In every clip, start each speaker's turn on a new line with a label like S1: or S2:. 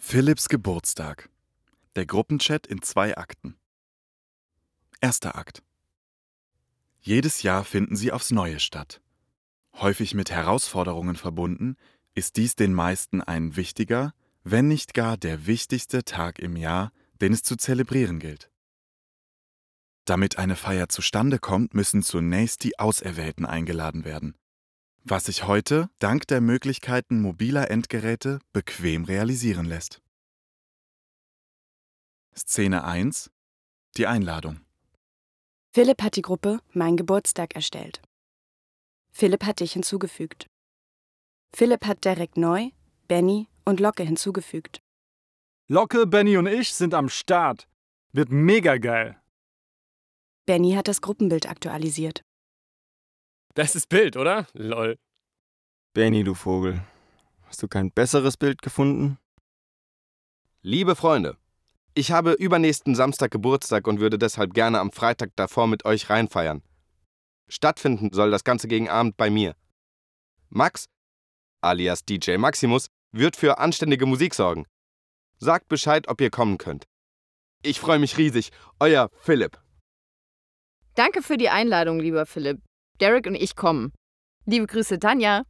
S1: Philipps Geburtstag. Der Gruppenchat in zwei Akten. Erster Akt. Jedes Jahr finden sie aufs Neue statt. Häufig mit Herausforderungen verbunden, ist dies den meisten ein wichtiger, wenn nicht gar der wichtigste Tag im Jahr, den es zu zelebrieren gilt. Damit eine Feier zustande kommt, müssen zunächst die Auserwählten eingeladen werden, was sich heute dank der Möglichkeiten mobiler Endgeräte bequem realisieren lässt. Szene 1 Die Einladung
S2: Philipp hat die Gruppe Mein Geburtstag erstellt. Philipp hat dich hinzugefügt. Philipp hat Derek Neu, Benny und Locke hinzugefügt.
S3: Locke, Benny und ich sind am Start. Wird mega geil.
S2: Benny hat das Gruppenbild aktualisiert.
S4: Bestes Bild, oder? Lol.
S5: Benny, du Vogel. Hast du kein besseres Bild gefunden?
S6: Liebe Freunde, ich habe übernächsten Samstag Geburtstag und würde deshalb gerne am Freitag davor mit euch reinfeiern. Stattfinden soll das Ganze gegen Abend bei mir. Max, alias DJ Maximus, wird für anständige Musik sorgen. Sagt Bescheid, ob ihr kommen könnt. Ich freue mich riesig. Euer Philipp.
S7: Danke für die Einladung, lieber Philipp. Derek und ich kommen. Liebe Grüße, Tanja.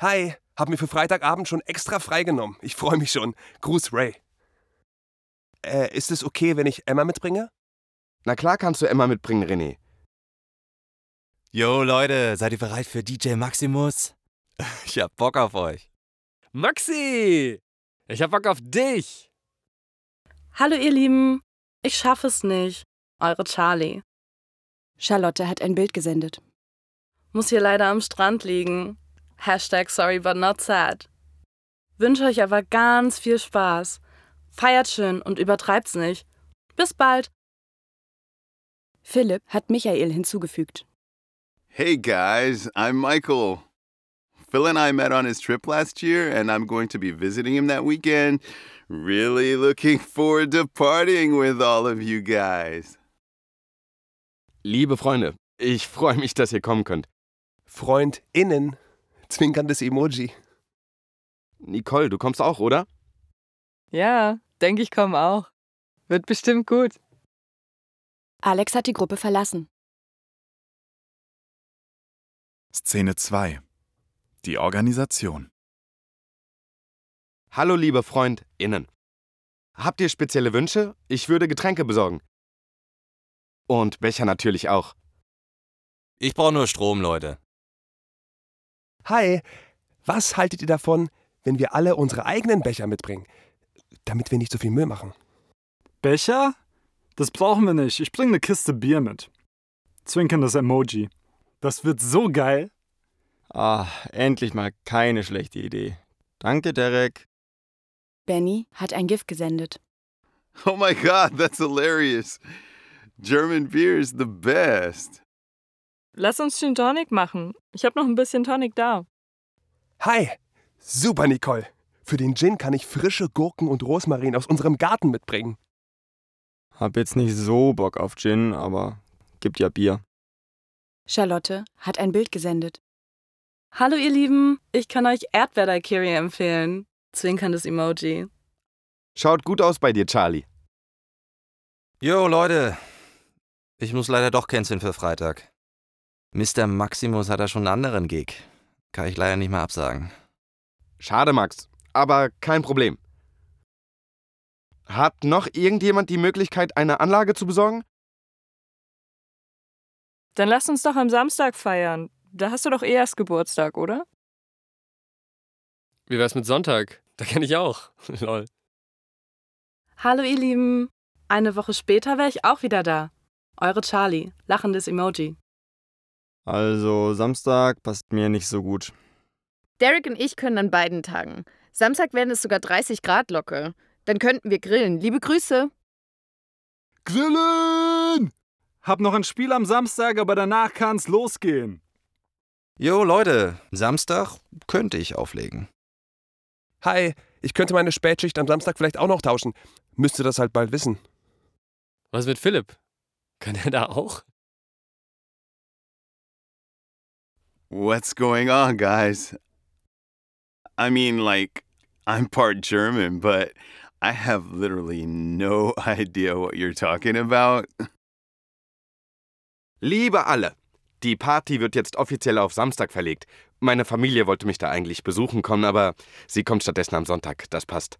S8: Hi, hab mir für Freitagabend schon extra freigenommen. Ich freue mich schon. Gruß, Ray. Äh, ist es okay, wenn ich Emma mitbringe?
S6: Na klar kannst du Emma mitbringen, René.
S9: Yo, Leute, seid ihr bereit für DJ Maximus? Ich hab Bock auf euch.
S4: Maxi! Ich hab Bock auf dich!
S10: Hallo, ihr Lieben. Ich schaffe es nicht. Eure Charlie.
S2: Charlotte hat ein Bild gesendet.
S10: Muss hier leider am Strand liegen. Hashtag sorry but not sad. Wünsche euch aber ganz viel Spaß. Feiert schön und übertreibt's nicht. Bis bald.
S2: Philipp hat Michael hinzugefügt.
S11: Hey guys, I'm Michael. Phil and I met on his trip last year, and I'm going to be visiting him that weekend. Really looking forward to partying with all of you guys.
S6: Liebe Freunde, ich freue mich, dass ihr kommen könnt.
S8: FreundInnen. Zwinkerndes Emoji.
S6: Nicole, du kommst auch, oder?
S12: Ja, denke ich komme auch. Wird bestimmt gut.
S2: Alex hat die Gruppe verlassen.
S1: Szene 2 Die Organisation
S6: Hallo, liebe FreundInnen. Habt ihr spezielle Wünsche? Ich würde Getränke besorgen. Und Becher natürlich auch.
S9: Ich brauche nur Strom, Leute.
S8: Hi, was haltet ihr davon, wenn wir alle unsere eigenen Becher mitbringen? Damit wir nicht so viel Müll machen.
S3: Becher? Das brauchen wir nicht. Ich bringe eine Kiste Bier mit. Zwinkerndes Emoji. Das wird so geil.
S5: Ah, endlich mal keine schlechte Idee. Danke, Derek.
S2: Benny hat ein GIF gesendet.
S11: Oh my god, that's hilarious. German beer is the best.
S12: Lass uns Gin Tonic machen. Ich habe noch ein bisschen Tonic da.
S8: Hi, super Nicole. Für den Gin kann ich frische Gurken und Rosmarin aus unserem Garten mitbringen.
S5: Hab jetzt nicht so Bock auf Gin, aber gibt ja Bier.
S2: Charlotte hat ein Bild gesendet.
S10: Hallo, ihr Lieben. Ich kann euch Erdbeer-Daiquiri empfehlen. Zwinkerndes Emoji.
S6: Schaut gut aus bei dir, Charlie.
S9: Yo, Leute. Ich muss leider doch canceln für Freitag. Mr. Maximus hat da schon einen anderen Gig. Kann ich leider nicht mehr absagen.
S6: Schade, Max. Aber kein Problem. Hat noch irgendjemand die Möglichkeit, eine Anlage zu besorgen?
S12: Dann lass uns doch am Samstag feiern. Da hast du doch eh erst Geburtstag, oder?
S4: Wie wär's mit Sonntag? Da kenn ich auch. Lol.
S10: Hallo, ihr Lieben. Eine Woche später wäre ich auch wieder da. Eure Charlie. Lachendes Emoji.
S5: Also, Samstag passt mir nicht so gut.
S7: Derek und ich können an beiden Tagen. Samstag werden es sogar 30 Grad locker. Dann könnten wir grillen. Liebe Grüße.
S3: Grillen! Hab noch ein Spiel am Samstag, aber danach kann's losgehen.
S9: Jo, Leute, Samstag könnte ich auflegen.
S8: Hi, ich könnte meine Spätschicht am Samstag vielleicht auch noch tauschen. Müsste das halt bald wissen.
S4: Was mit Philipp? Kann er da auch?
S11: What's going on, guys? I mean, like, I'm part German, but I have literally no idea what you're talking about.
S6: Liebe alle, die Party wird jetzt offiziell auf Samstag verlegt. Meine Familie wollte mich da eigentlich besuchen kommen, aber sie kommt stattdessen am Sonntag. Das passt.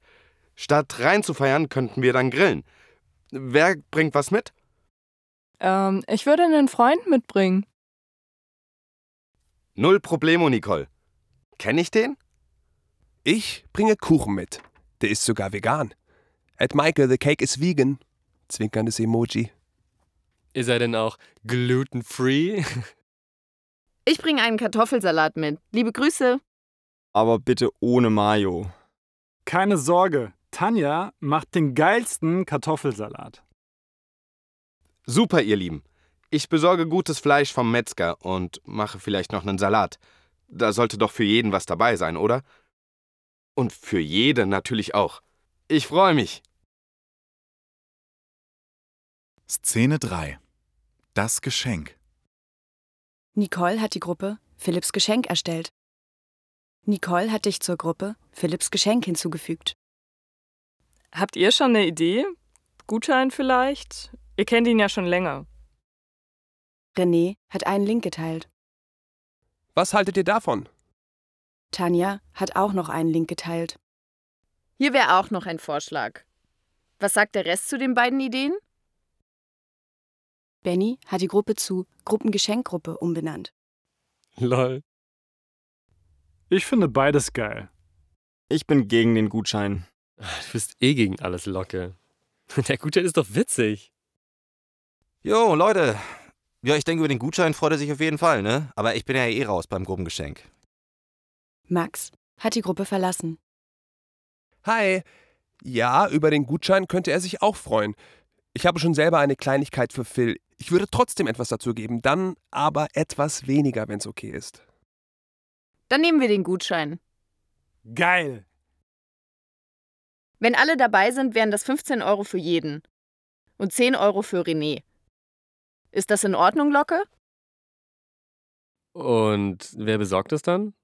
S6: Statt rein zu feiern, könnten wir dann grillen. Wer bringt was mit?
S12: Ähm, ich würde einen Freund mitbringen.
S6: Null Problemo, Nicole. Kenn ich den?
S8: Ich bringe Kuchen mit. Der ist sogar vegan. At Michael, the cake is vegan. Zwinkerndes Emoji.
S4: Ist er denn auch gluten-free?
S7: Ich bringe einen Kartoffelsalat mit. Liebe Grüße.
S5: Aber bitte ohne Mayo.
S3: Keine Sorge, Tanja macht den geilsten Kartoffelsalat.
S6: Super, ihr Lieben. Ich besorge gutes Fleisch vom Metzger und mache vielleicht noch einen Salat. Da sollte doch für jeden was dabei sein, oder? Und für jede natürlich auch. Ich freue mich.
S1: Szene 3. Das Geschenk.
S2: Nicole hat die Gruppe Philipps Geschenk erstellt. Nicole hat dich zur Gruppe Philipps Geschenk hinzugefügt.
S12: Habt ihr schon eine Idee? Gutschein vielleicht? Ihr kennt ihn ja schon länger.
S2: René hat einen Link geteilt.
S8: Was haltet ihr davon?
S2: Tanja hat auch noch einen Link geteilt.
S7: Hier wäre auch noch ein Vorschlag. Was sagt der Rest zu den beiden Ideen?
S2: Benny hat die Gruppe zu Gruppengeschenkgruppe umbenannt.
S4: Lol.
S3: Ich finde beides geil.
S5: Ich bin gegen den Gutschein.
S4: Du bist eh gegen alles Locke. Der Gutschein ist doch witzig.
S9: Jo, Leute. Ja, ich denke, über den Gutschein freut er sich auf jeden Fall, ne? Aber ich bin ja eh raus beim Gruppengeschenk.
S2: Max hat die Gruppe verlassen.
S8: Hi. Ja, über den Gutschein könnte er sich auch freuen. Ich habe schon selber eine Kleinigkeit für Phil. Ich würde trotzdem etwas dazu geben, dann aber etwas weniger, wenn es okay ist.
S7: Dann nehmen wir den Gutschein.
S3: Geil.
S7: Wenn alle dabei sind, wären das 15 Euro für jeden. Und 10 Euro für René. Ist das in Ordnung, Locke?
S4: Und wer besorgt es dann?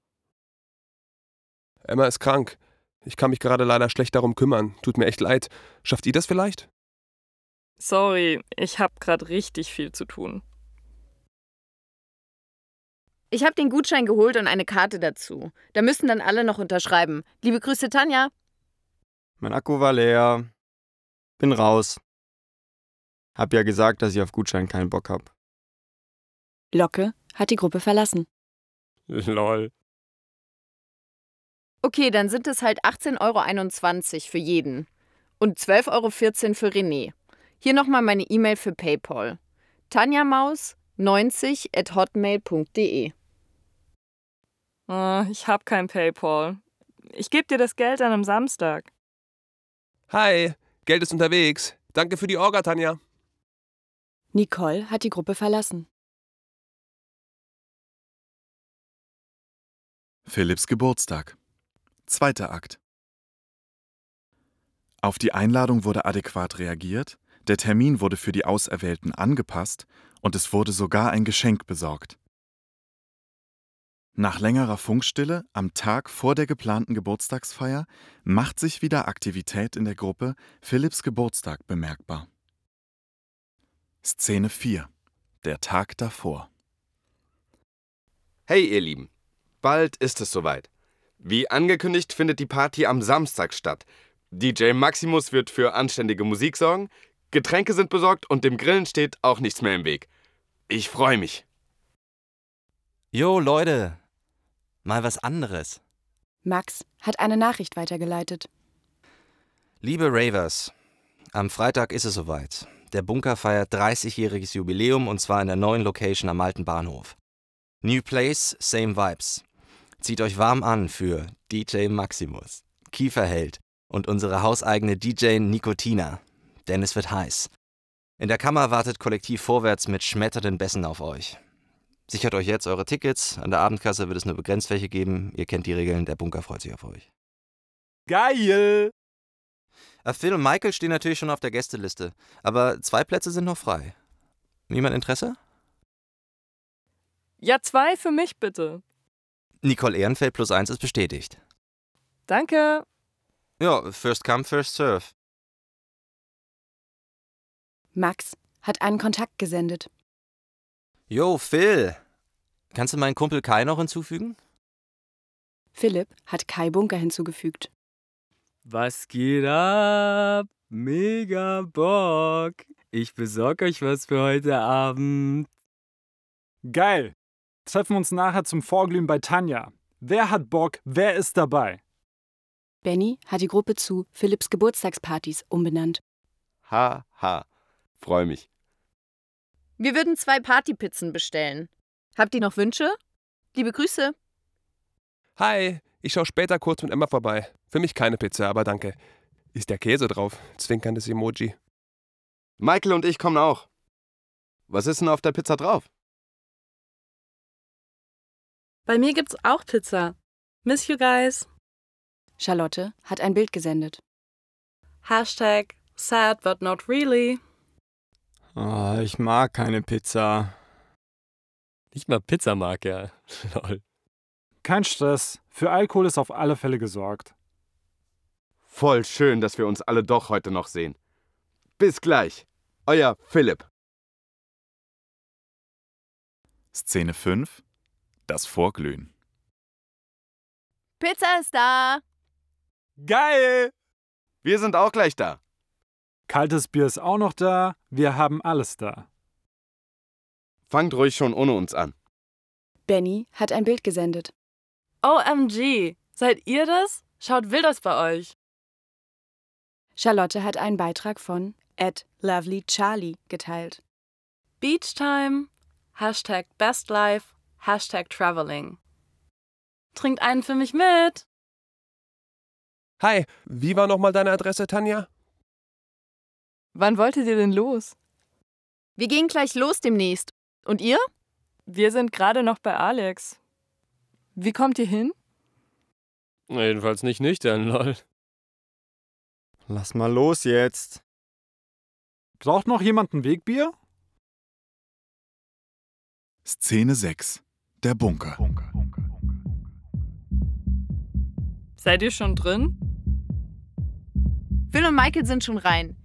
S8: Emma ist krank. Ich kann mich gerade leider schlecht darum kümmern. Tut mir echt leid. Schafft ihr das vielleicht?
S12: Sorry, ich hab grad richtig viel zu tun.
S7: Ich habe den Gutschein geholt und eine Karte dazu. Da müssen dann alle noch unterschreiben. Liebe Grüße, Tanja.
S5: Mein Akku war leer. Bin raus. Hab ja gesagt, dass ich auf Gutschein keinen Bock hab.
S2: Locke hat die Gruppe verlassen.
S4: Lol.
S7: Okay, dann sind es halt 18,21 Euro für jeden. Und 12,14 Euro für René. Hier nochmal meine E-Mail für PayPal. tanjamaus90 at hotmail.de.
S12: Ah, ich hab kein PayPal. Ich geb dir das Geld an am Samstag.
S8: Hi, Geld ist unterwegs. Danke für die Orga, Tanja.
S2: Nicole hat die Gruppe verlassen.
S1: Philipps Geburtstag. Zweiter Akt. Auf die Einladung wurde adäquat reagiert, der Termin wurde für die Auserwählten angepasst und es wurde sogar ein Geschenk besorgt. Nach längerer Funkstille am Tag vor der geplanten Geburtstagsfeier macht sich wieder Aktivität in der Gruppe Philipps Geburtstag bemerkbar. Szene 4. Der Tag davor.
S6: Hey, ihr Lieben. Bald ist es soweit. Wie angekündigt findet die Party am Samstag statt. DJ Maximus wird für anständige Musik sorgen, Getränke sind besorgt und dem Grillen steht auch nichts mehr im Weg. Ich freue mich.
S9: Jo, Leute. Mal was anderes.
S2: Max hat eine Nachricht weitergeleitet.
S9: Liebe Ravers, am Freitag ist es soweit. Der Bunker feiert 30-jähriges Jubiläum und zwar in der neuen Location am alten Bahnhof. New Place, same Vibes. Zieht euch warm an für DJ Maximus, Kieferheld und unsere hauseigene DJ Nikotina. Denn es wird heiß. In der Kammer wartet Kollektiv Vorwärts mit schmetternden Bässen auf euch. Sichert euch jetzt eure Tickets. An der Abendkasse wird es nur begrenzt welche geben. Ihr kennt die Regeln, der Bunker freut sich auf euch.
S3: Geil!
S9: Phil und Michael stehen natürlich schon auf der Gästeliste, aber zwei Plätze sind noch frei. Niemand Interesse?
S12: Ja, zwei für mich bitte.
S9: Nicole Ehrenfeld plus eins ist bestätigt.
S12: Danke.
S9: Ja, first come, first serve.
S2: Max hat einen Kontakt gesendet.
S9: Yo, Phil. Kannst du meinen Kumpel Kai noch hinzufügen?
S2: Philipp hat Kai Bunker hinzugefügt.
S4: Was geht ab? Mega Bock. Ich besorg euch was für heute Abend.
S3: Geil. Treffen uns nachher zum Vorglühen bei Tanja. Wer hat Bock? Wer ist dabei?
S2: Benny hat die Gruppe zu Philipps Geburtstagspartys umbenannt.
S6: Ha, ha. Freu mich.
S7: Wir würden zwei Partypizzen bestellen. Habt ihr noch Wünsche? Liebe Grüße.
S8: Hi, ich schau später kurz mit Emma vorbei. Für mich keine Pizza, aber danke. Ist der Käse drauf? Zwinkerndes Emoji.
S6: Michael und ich kommen auch. Was ist denn auf der Pizza drauf?
S10: Bei mir gibt's auch Pizza. Miss you guys.
S2: Charlotte hat ein Bild gesendet.
S10: Hashtag sad but not really.
S5: Oh, ich mag keine Pizza.
S4: Nicht mal Pizza mag er. Lol.
S3: Kein Stress. Für Alkohol ist auf alle Fälle gesorgt.
S6: Voll schön, dass wir uns alle doch heute noch sehen. Bis gleich. Euer Philipp.
S1: Szene 5. Das Vorglühen.
S7: Pizza ist da.
S3: Geil!
S6: Wir sind auch gleich da.
S3: Kaltes Bier ist auch noch da. Wir haben alles da.
S6: Fangt ruhig schon ohne uns an.
S2: Benny hat ein Bild gesendet.
S10: OMG. Seid ihr das? Schaut wild aus bei euch.
S2: Charlotte hat einen Beitrag von at lovelycharlie geteilt.
S10: Beach time. Hashtag best life. Hashtag traveling. Trinkt einen für mich mit.
S8: Hi, wie war nochmal deine Adresse, Tanja?
S12: Wann wolltet ihr denn los?
S7: Wir gehen gleich los demnächst. Und ihr?
S12: Wir sind gerade noch bei Alex. Wie kommt ihr hin?
S4: Jedenfalls nicht nüchtern, lol.
S5: Lass mal los jetzt.
S3: Braucht noch jemand ein Wegbier?
S1: Szene 6. Der Bunker.
S12: Seid ihr schon drin?
S7: Phil und Michael sind schon rein.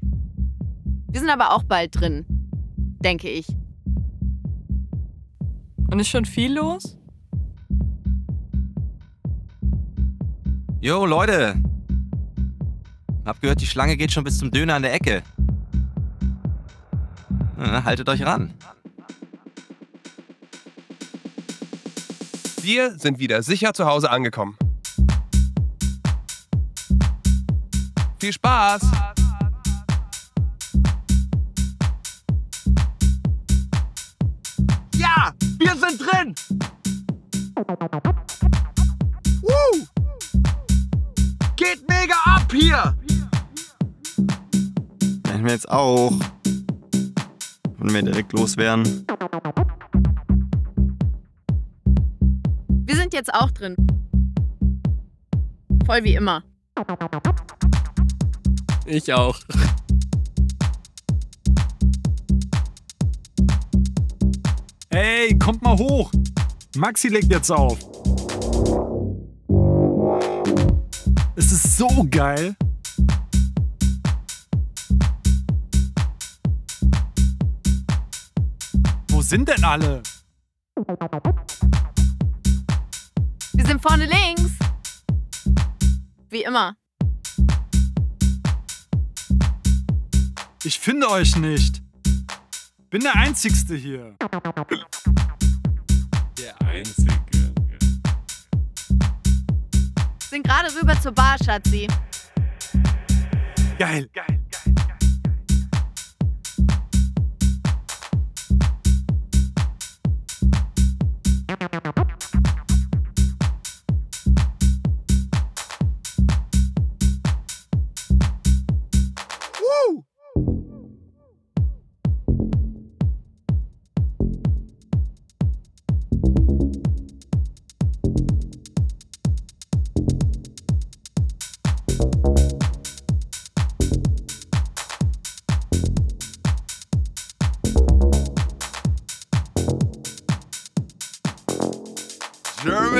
S7: Wir sind aber auch bald drin. Denke ich.
S12: Und ist schon viel los?
S9: Yo, Leute. Hab gehört, die Schlange geht schon bis zum Döner an der Ecke. Na, haltet euch ran.
S8: Wir sind wieder sicher zu Hause angekommen. Viel Spaß!
S6: Ja, wir sind drin! Hier!
S5: Werden wir jetzt auch. Wenn wir direkt los wären.
S7: Wir sind jetzt auch drin. Voll wie immer.
S4: Ich auch.
S3: Ey, kommt mal hoch! Maxi legt jetzt auf. So geil. Wo sind denn alle?
S7: Wir sind vorne links. Wie immer.
S3: Ich finde euch nicht. Bin der Einzigste hier.
S4: Der Einzige.
S7: Sind gerade rüber zur Bar, Schatzi.
S3: Geil.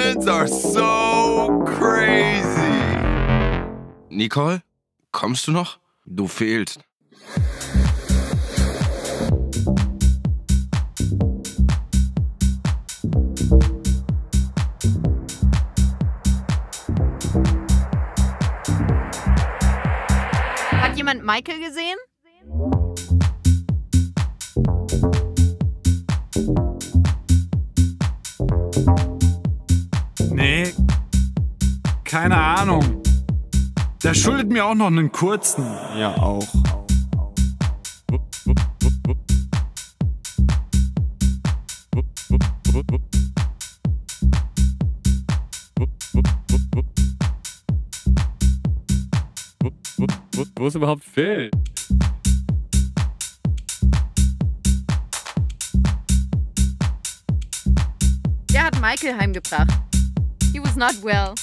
S11: Germans are so crazy.
S6: Nicole, kommst du noch? Du fehlst.
S7: Hat jemand Michael gesehen?
S3: Keine Ahnung. Der schuldet mir auch noch einen kurzen.
S5: Ja, auch.
S4: Wo, ist überhaupt Phil?
S7: Der hat Michael heimgebracht. He was not well.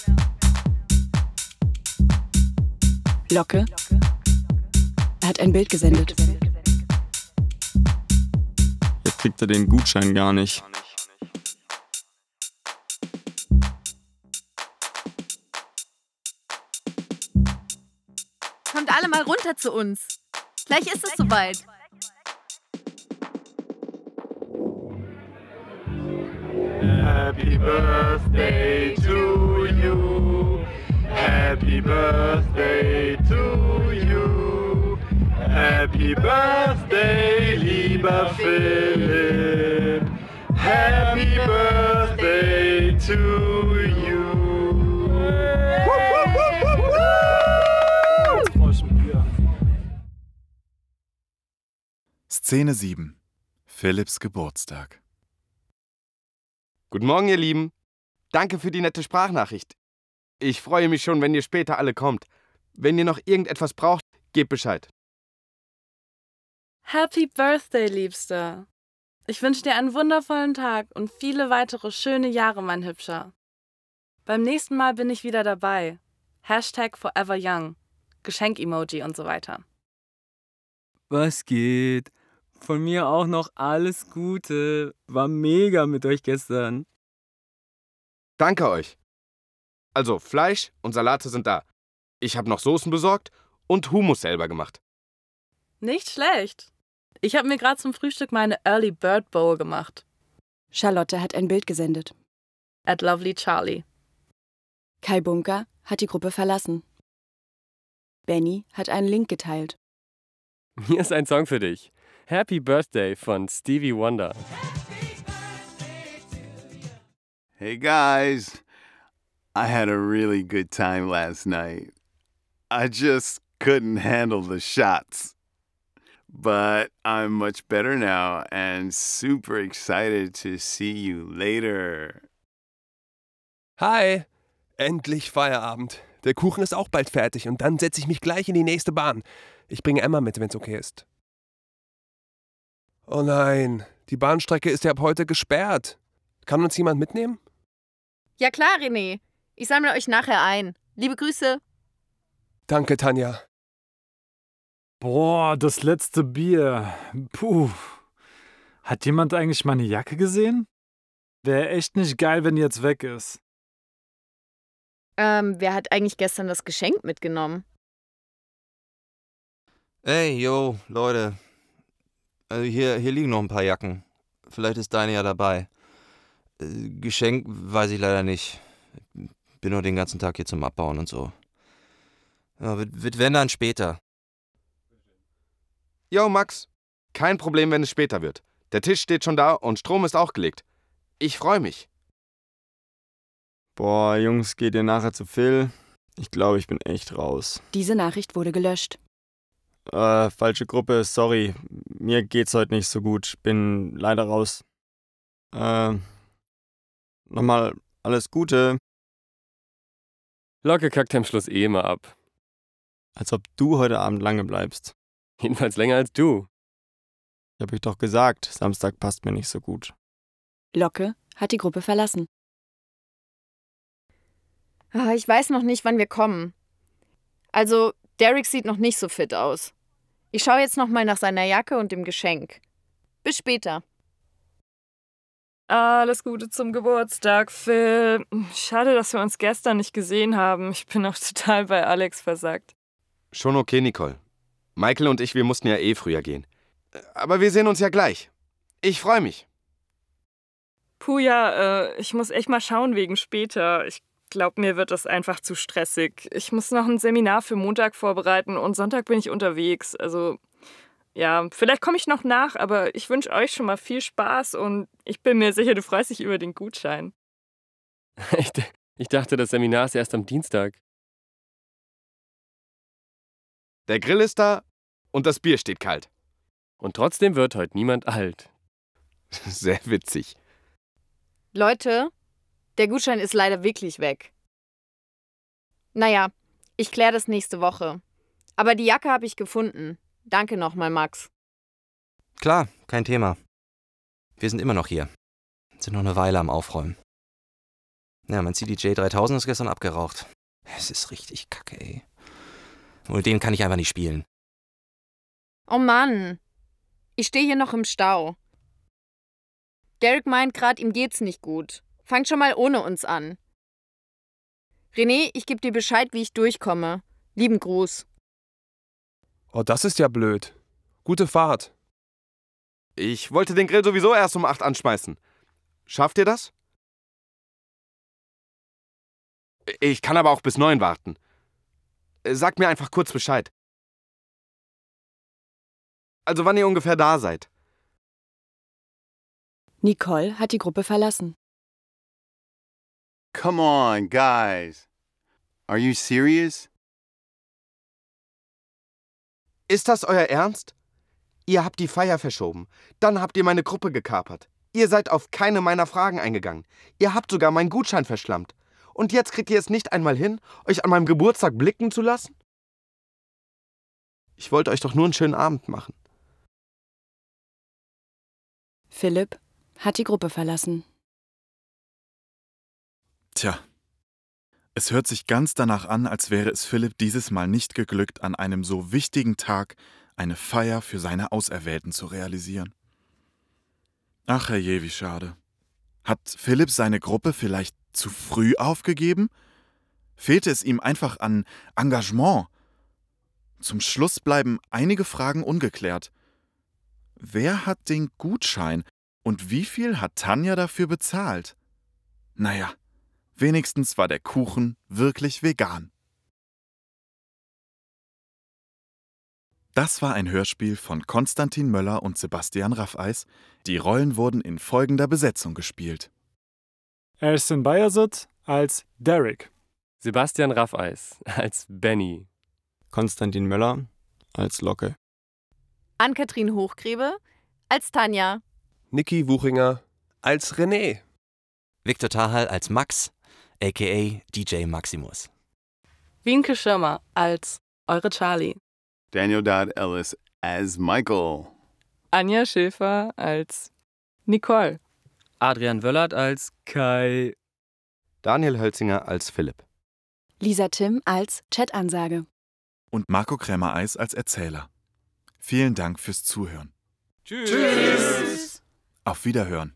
S2: Locke hat ein Bild gesendet.
S5: Jetzt kriegt er den Gutschein gar nicht.
S7: Kommt alle mal runter zu uns. Gleich ist es soweit.
S13: Happy birthday to you. Happy birthday to you. Happy birthday, lieber Philipp. Happy birthday to you.
S1: Szene 7. Philipps Geburtstag.
S6: Guten Morgen, ihr Lieben. Danke für die nette Sprachnachricht. Ich freue mich schon, wenn ihr später alle kommt. Wenn ihr noch irgendetwas braucht, gebt Bescheid.
S10: Happy Birthday, Liebster. Ich wünsche dir einen wundervollen Tag und viele weitere schöne Jahre, mein Hübscher. Beim nächsten Mal bin ich wieder dabei. Hashtag Forever Young. Geschenk-Emoji und so weiter.
S4: Was geht? Von mir auch noch alles Gute. War mega mit euch gestern.
S6: Danke euch. Also, Fleisch und Salate sind da. Ich habe noch Soßen besorgt und Hummus selber gemacht.
S10: Nicht schlecht. Ich habe mir gerade zum Frühstück meine Early Bird Bowl gemacht.
S2: Charlotte hat ein Bild gesendet.
S10: At Lovely Charlie.
S2: Kai Bunker hat die Gruppe verlassen. Benny hat einen Link geteilt.
S14: Hier ist ein Song für dich. Happy Birthday von Stevie Wonder.
S11: Hey guys, I had a really good time last night. I just couldn't handle the shots. But I'm much better now and super excited to see you later.
S8: Hi, endlich Feierabend. Der Kuchen ist auch bald fertig und dann setze ich mich gleich in die nächste Bahn. Ich bringe Emma mit, wenn's okay ist. Oh nein, die Bahnstrecke ist ja ab heute gesperrt. Kann uns jemand mitnehmen?
S7: Ja klar, René. Ich sammle euch nachher ein. Liebe Grüße.
S8: Danke, Tanja.
S3: Boah, das letzte Bier. Puh. Hat jemand eigentlich meine Jacke gesehen? Wäre echt nicht geil, wenn die jetzt weg ist.
S7: Ähm, wer hat eigentlich gestern das Geschenk mitgenommen?
S9: Ey, yo, Leute. Also hier, hier liegen noch ein paar Jacken. Vielleicht ist deine ja dabei. Äh, Geschenk weiß ich leider nicht. Bin nur den ganzen Tag hier zum Abbauen und so. Ja, wird, wird wenn dann später.
S6: Yo, Max. Kein Problem, wenn es später wird. Der Tisch steht schon da und Strom ist auch gelegt. Ich freue mich.
S5: Boah, Jungs, geht ihr nachher zu Phil? Ich glaube, ich bin echt raus.
S2: Diese Nachricht wurde gelöscht.
S5: Äh, falsche Gruppe, sorry. Mir geht's heute nicht so gut. Bin leider raus. Äh, nochmal alles Gute.
S14: Locke kackt am Schluss eh immer ab.
S5: Als ob du heute Abend lange bleibst.
S14: Jedenfalls länger als du.
S5: Ich hab euch doch gesagt, Samstag passt mir nicht so gut.
S2: Locke hat die Gruppe verlassen.
S7: Ah, Ich weiß noch nicht, wann wir kommen. Also, Derek sieht noch nicht so fit aus. Ich schaue jetzt noch mal nach seiner Jacke und dem Geschenk. Bis später.
S12: Alles Gute zum Geburtstag, Phil. Schade, dass wir uns gestern nicht gesehen haben. Ich bin auch total bei Alex versagt.
S6: Schon okay, Nicole. Michael und ich, wir mussten ja eh früher gehen. Aber wir sehen uns ja gleich. Ich freue mich.
S12: Puh, ja, äh, ich muss echt mal schauen wegen später. Ich glaube, mir wird das einfach zu stressig. Ich muss noch ein Seminar für Montag vorbereiten und Sonntag bin ich unterwegs. Also, ja, vielleicht komme ich noch nach, aber ich wünsche euch schon mal viel Spaß und ich bin mir sicher, du freust dich über den Gutschein.
S14: Ich, ich dachte, das Seminar ist erst am Dienstag.
S6: Der Grill ist da und das Bier steht kalt.
S14: Und trotzdem wird heute niemand alt.
S6: Sehr witzig.
S7: Leute, der Gutschein ist leider wirklich weg. Naja, ich kläre das nächste Woche. Aber die Jacke habe ich gefunden. Danke nochmal, Max.
S9: Klar, kein Thema. Wir sind immer noch hier. Sind noch eine Weile am Aufräumen. Ja, mein CDJ 3000 ist gestern abgeraucht. Es ist richtig kacke, ey. Und den kann ich einfach nicht spielen.
S7: Oh Mann. Ich stehe hier noch im Stau. Derek meint gerade, ihm geht's nicht gut. Fangt schon mal ohne uns an. René, ich gebe dir Bescheid, wie ich durchkomme. Lieben Gruß.
S8: Oh, das ist ja blöd. Gute Fahrt.
S6: Ich wollte den Grill sowieso erst um 8 anschmeißen. Schafft ihr das? Ich kann aber auch bis 9 warten. Sagt mir einfach kurz Bescheid. Also wann ihr ungefähr da seid.
S2: Nicole hat die Gruppe verlassen.
S11: Come on, guys. Are you serious?
S6: Ist das euer Ernst? Ihr habt die Feier verschoben. Dann habt ihr meine Gruppe gekapert. Ihr seid auf keine meiner Fragen eingegangen. Ihr habt sogar meinen Gutschein verschlammt. Und jetzt kriegt ihr es nicht einmal hin, euch an meinem Geburtstag blicken zu lassen? Ich wollte euch doch nur einen schönen Abend machen.
S2: Philipp hat die Gruppe verlassen.
S1: Tja, es hört sich ganz danach an, als wäre es Philipp dieses Mal nicht geglückt, an einem so wichtigen Tag eine Feier für seine Auserwählten zu realisieren. Ach herrje, wie schade. Hat Philipp seine Gruppe vielleicht zu früh aufgegeben? Fehlte es ihm einfach an Engagement? Zum Schluss bleiben einige Fragen ungeklärt. Wer hat den Gutschein und wie viel hat Tanja dafür bezahlt? Naja, wenigstens war der Kuchen wirklich vegan. Das war ein Hörspiel von Konstantin Möller und Sebastian Raffeis. Die Rollen wurden in folgender Besetzung gespielt.
S3: Ersin Bayazit als Derek.
S14: Sebastian Raffeis als Benny.
S5: Konstantin Möller als Locke.
S7: Ann-Kathrin Hochgrebe als Tanja.
S8: Niki Wuchinger als René.
S9: Viktor Tahal als Max, aka DJ Maximus.
S10: Wienke Schirmer als eure Charlie.
S11: Daniel Dodd Ellis as Michael.
S12: Anja Schäfer als Nicole.
S4: Adrian Wöllert als Kai.
S6: Daniel Hölzinger als Philipp.
S2: Lisa Tim als Chat-Ansage.
S1: Und Marco Krämer-Eis als Erzähler. Vielen Dank fürs Zuhören.
S13: Tschüss.
S1: Auf Wiederhören.